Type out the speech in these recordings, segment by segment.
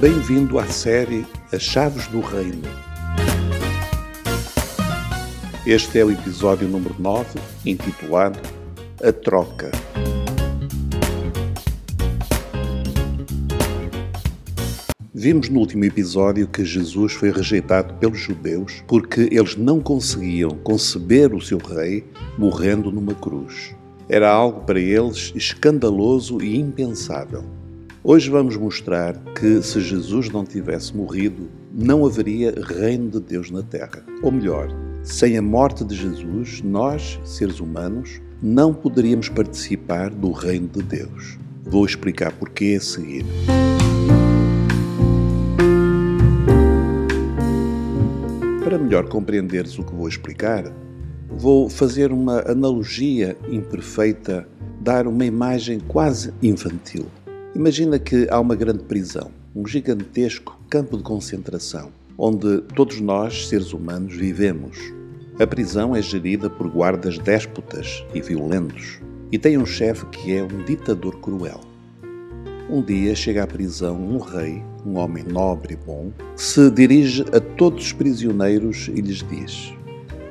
Bem-vindo à série As Chaves do Reino. Este é o episódio número 9, intitulado A Troca. Vimos no último episódio que Jesus foi rejeitado pelos judeus porque eles não conseguiam conceber o seu rei morrendo numa cruz. Era algo para eles escandaloso e impensável. Hoje vamos mostrar que se Jesus não tivesse morrido, não haveria reino de Deus na terra. Ou melhor, sem a morte de Jesus, nós, seres humanos, não poderíamos participar do reino de Deus. Vou explicar porquê a seguir. Para melhor compreenderes o que vou explicar, vou fazer uma analogia imperfeita, dar uma imagem quase infantil. Imagina que há uma grande prisão, um gigantesco campo de concentração, onde todos nós, seres humanos, vivemos. A prisão é gerida por guardas déspotas e violentos e tem um chefe que é um ditador cruel. Um dia chega à prisão um rei, um homem nobre e bom, que se dirige a todos os prisioneiros e lhes diz: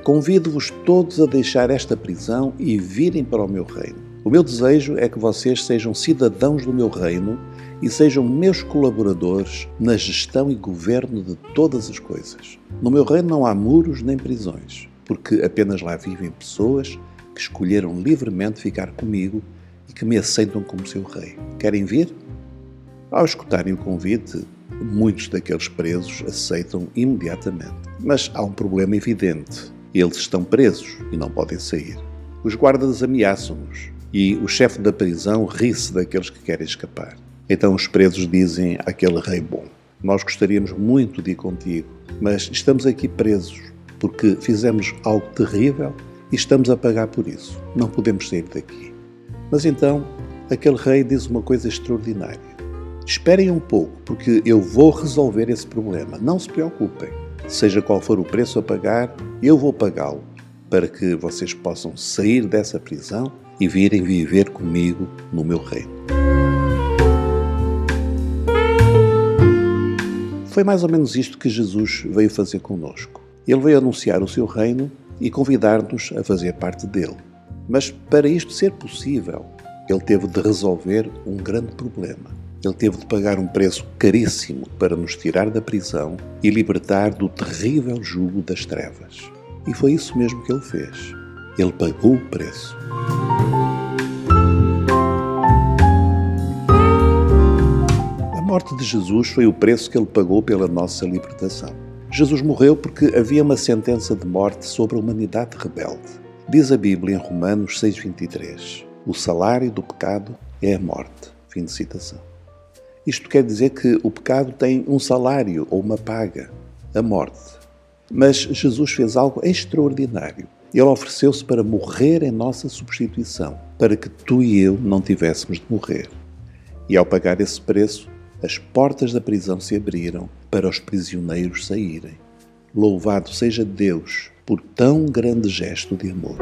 Convido-vos todos a deixar esta prisão e virem para o meu reino. O meu desejo é que vocês sejam cidadãos do meu reino e sejam meus colaboradores na gestão e governo de todas as coisas. No meu reino não há muros nem prisões, porque apenas lá vivem pessoas que escolheram livremente ficar comigo e que me aceitam como seu rei. Querem vir? Ao escutarem o convite, muitos daqueles presos aceitam imediatamente. Mas há um problema evidente. Eles estão presos e não podem sair. Os guardas ameaçam-nos e o chefe da prisão ri-se daqueles que querem escapar. Então os presos dizem àquele rei bom: Nós gostaríamos muito de ir contigo, mas estamos aqui presos porque fizemos algo terrível e estamos a pagar por isso. Não podemos sair daqui. Mas então aquele rei diz uma coisa extraordinária: Esperem um pouco, porque eu vou resolver esse problema. Não se preocupem. Seja qual for o preço a pagar, eu vou pagá-lo para que vocês possam sair dessa prisão e virem viver comigo no meu reino. Foi mais ou menos isto que Jesus veio fazer conosco. Ele veio anunciar o seu reino e convidar-nos a fazer parte dele. Mas para isto ser possível, ele teve de resolver um grande problema. Ele teve de pagar um preço caríssimo para nos tirar da prisão e libertar do terrível jugo das trevas. E foi isso mesmo que ele fez. Ele pagou o preço. Morte de Jesus foi o preço que ele pagou pela nossa libertação. Jesus morreu porque havia uma sentença de morte sobre a humanidade rebelde. Diz a Bíblia em Romanos 6,23: O salário do pecado é a morte. Fim de citação. Isto quer dizer que o pecado tem um salário ou uma paga, a morte. Mas Jesus fez algo extraordinário. Ele ofereceu-se para morrer em nossa substituição, para que tu e eu não tivéssemos de morrer. E ao pagar esse preço, as portas da prisão se abriram para os prisioneiros saírem. Louvado seja Deus por tão grande gesto de amor.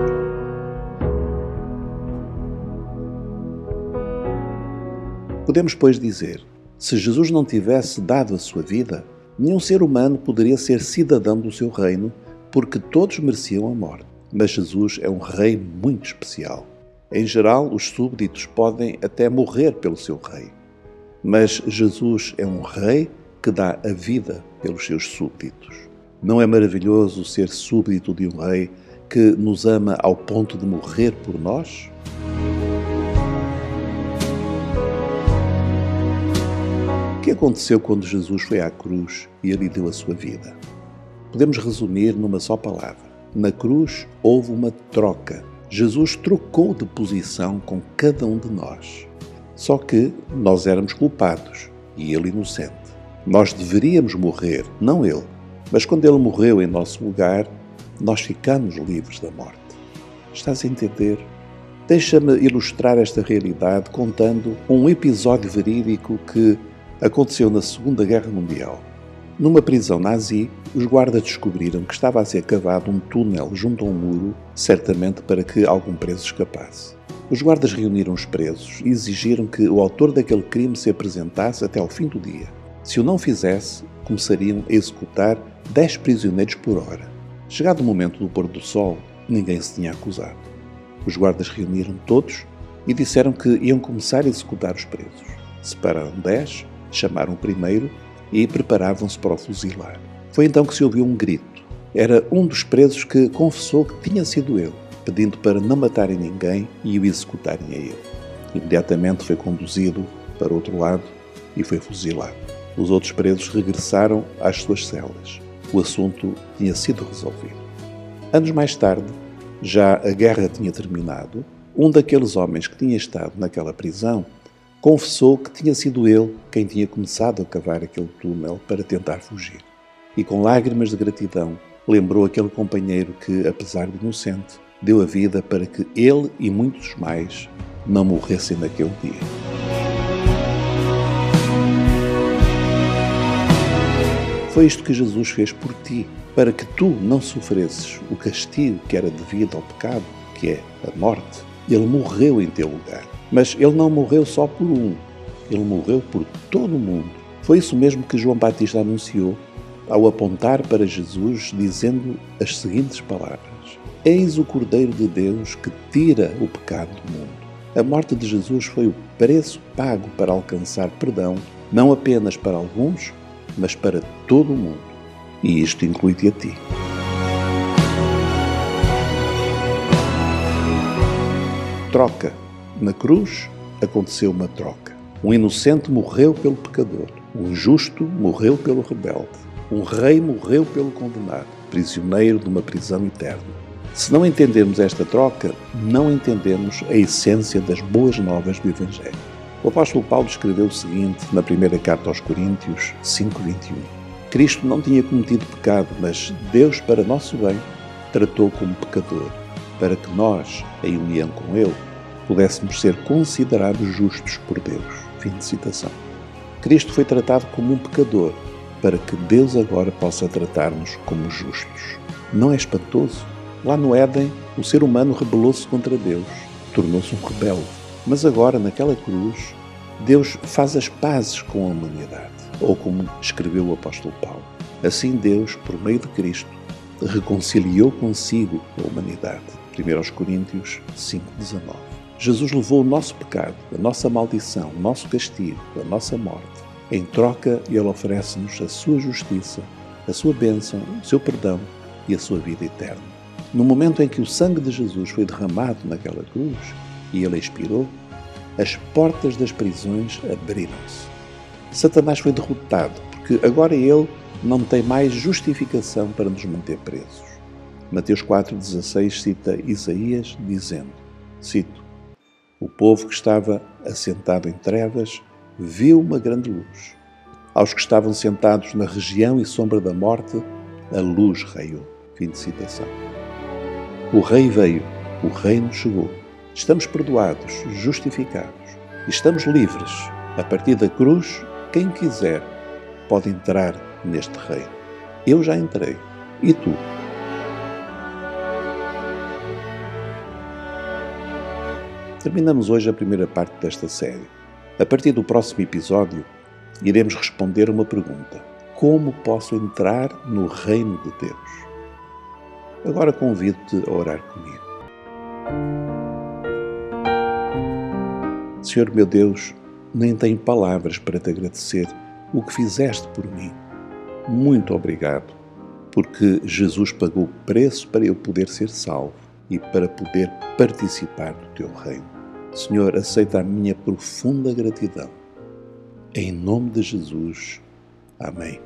Podemos, pois, dizer: se Jesus não tivesse dado a sua vida, nenhum ser humano poderia ser cidadão do seu reino, porque todos mereciam a morte. Mas Jesus é um rei muito especial. Em geral, os súbditos podem até morrer pelo seu rei. Mas Jesus é um rei que dá a vida pelos seus súbditos. Não é maravilhoso ser súbdito de um rei que nos ama ao ponto de morrer por nós? O que aconteceu quando Jesus foi à cruz e ali deu a sua vida? Podemos resumir numa só palavra. Na cruz houve uma troca. Jesus trocou de posição com cada um de nós. Só que nós éramos culpados e ele inocente. Nós deveríamos morrer, não ele. Mas quando ele morreu em nosso lugar, nós ficamos livres da morte. Estás a entender? Deixa-me ilustrar esta realidade contando um episódio verídico que aconteceu na Segunda Guerra Mundial. Numa prisão nazi, os guardas descobriram que estava a ser cavado um túnel junto a um muro, certamente para que algum preso escapasse. Os guardas reuniram os presos e exigiram que o autor daquele crime se apresentasse até ao fim do dia. Se o não fizesse, começariam a executar dez prisioneiros por hora. Chegado o momento do pôr do sol, ninguém se tinha acusado. Os guardas reuniram todos e disseram que iam começar a executar os presos. Separaram dez, chamaram o primeiro e preparavam-se para o fuzilar. Foi então que se ouviu um grito. Era um dos presos que confessou que tinha sido ele, pedindo para não matarem ninguém e o executarem a ele. Imediatamente foi conduzido para outro lado e foi fuzilado. Os outros presos regressaram às suas celas. O assunto tinha sido resolvido. Anos mais tarde, já a guerra tinha terminado, um daqueles homens que tinha estado naquela prisão confessou que tinha sido ele quem tinha começado a cavar aquele túnel para tentar fugir. E com lágrimas de gratidão, lembrou aquele companheiro que, apesar de inocente, deu a vida para que ele e muitos mais não morressem naquele dia. Foi isto que Jesus fez por ti, para que tu não sofresses o castigo que era devido ao pecado, que é a morte. Ele morreu em teu lugar. Mas ele não morreu só por um, ele morreu por todo o mundo. Foi isso mesmo que João Batista anunciou ao apontar para Jesus, dizendo as seguintes palavras: Eis o Cordeiro de Deus que tira o pecado do mundo. A morte de Jesus foi o preço pago para alcançar perdão, não apenas para alguns, mas para todo o mundo. E isto inclui-te a ti. Troca. Na cruz aconteceu uma troca. Um inocente morreu pelo pecador, um justo morreu pelo rebelde, um rei morreu pelo condenado, prisioneiro de uma prisão eterna. Se não entendermos esta troca, não entendemos a essência das boas novas do Evangelho. O apóstolo Paulo escreveu o seguinte na primeira carta aos Coríntios 5:21. Cristo não tinha cometido pecado, mas Deus, para nosso bem, tratou como pecador, para que nós, em união com ele, pudéssemos ser considerados justos por Deus. Fim de citação. Cristo foi tratado como um pecador, para que Deus agora possa tratar-nos como justos. Não é espantoso? Lá no Éden, o ser humano rebelou-se contra Deus, tornou-se um rebelde. Mas agora, naquela cruz, Deus faz as pazes com a humanidade, ou como escreveu o apóstolo Paulo. Assim, Deus, por meio de Cristo, reconciliou consigo a humanidade. 1 Coríntios 5,19. Jesus levou o nosso pecado, a nossa maldição, o nosso castigo, a nossa morte. Em troca, Ele oferece-nos a sua justiça, a sua bênção, o seu perdão e a sua vida eterna. No momento em que o sangue de Jesus foi derramado naquela cruz e ele expirou, as portas das prisões abriram-se. Satanás foi derrotado, porque agora ele não tem mais justificação para nos manter presos. Mateus 4,16 cita Isaías dizendo, cito, o povo que estava assentado em trevas viu uma grande luz. Aos que estavam sentados na região e sombra da morte, a luz raiou. Fim de citação. O Rei veio, o Reino chegou. Estamos perdoados, justificados. Estamos livres. A partir da cruz, quem quiser pode entrar neste reino. Eu já entrei. E tu? Terminamos hoje a primeira parte desta série. A partir do próximo episódio, iremos responder uma pergunta: Como posso entrar no reino de Deus? Agora convido-te a orar comigo. Senhor meu Deus, nem tenho palavras para te agradecer o que fizeste por mim. Muito obrigado, porque Jesus pagou o preço para eu poder ser salvo e para poder participar do teu reino. Senhor, aceita a minha profunda gratidão. Em nome de Jesus. Amém.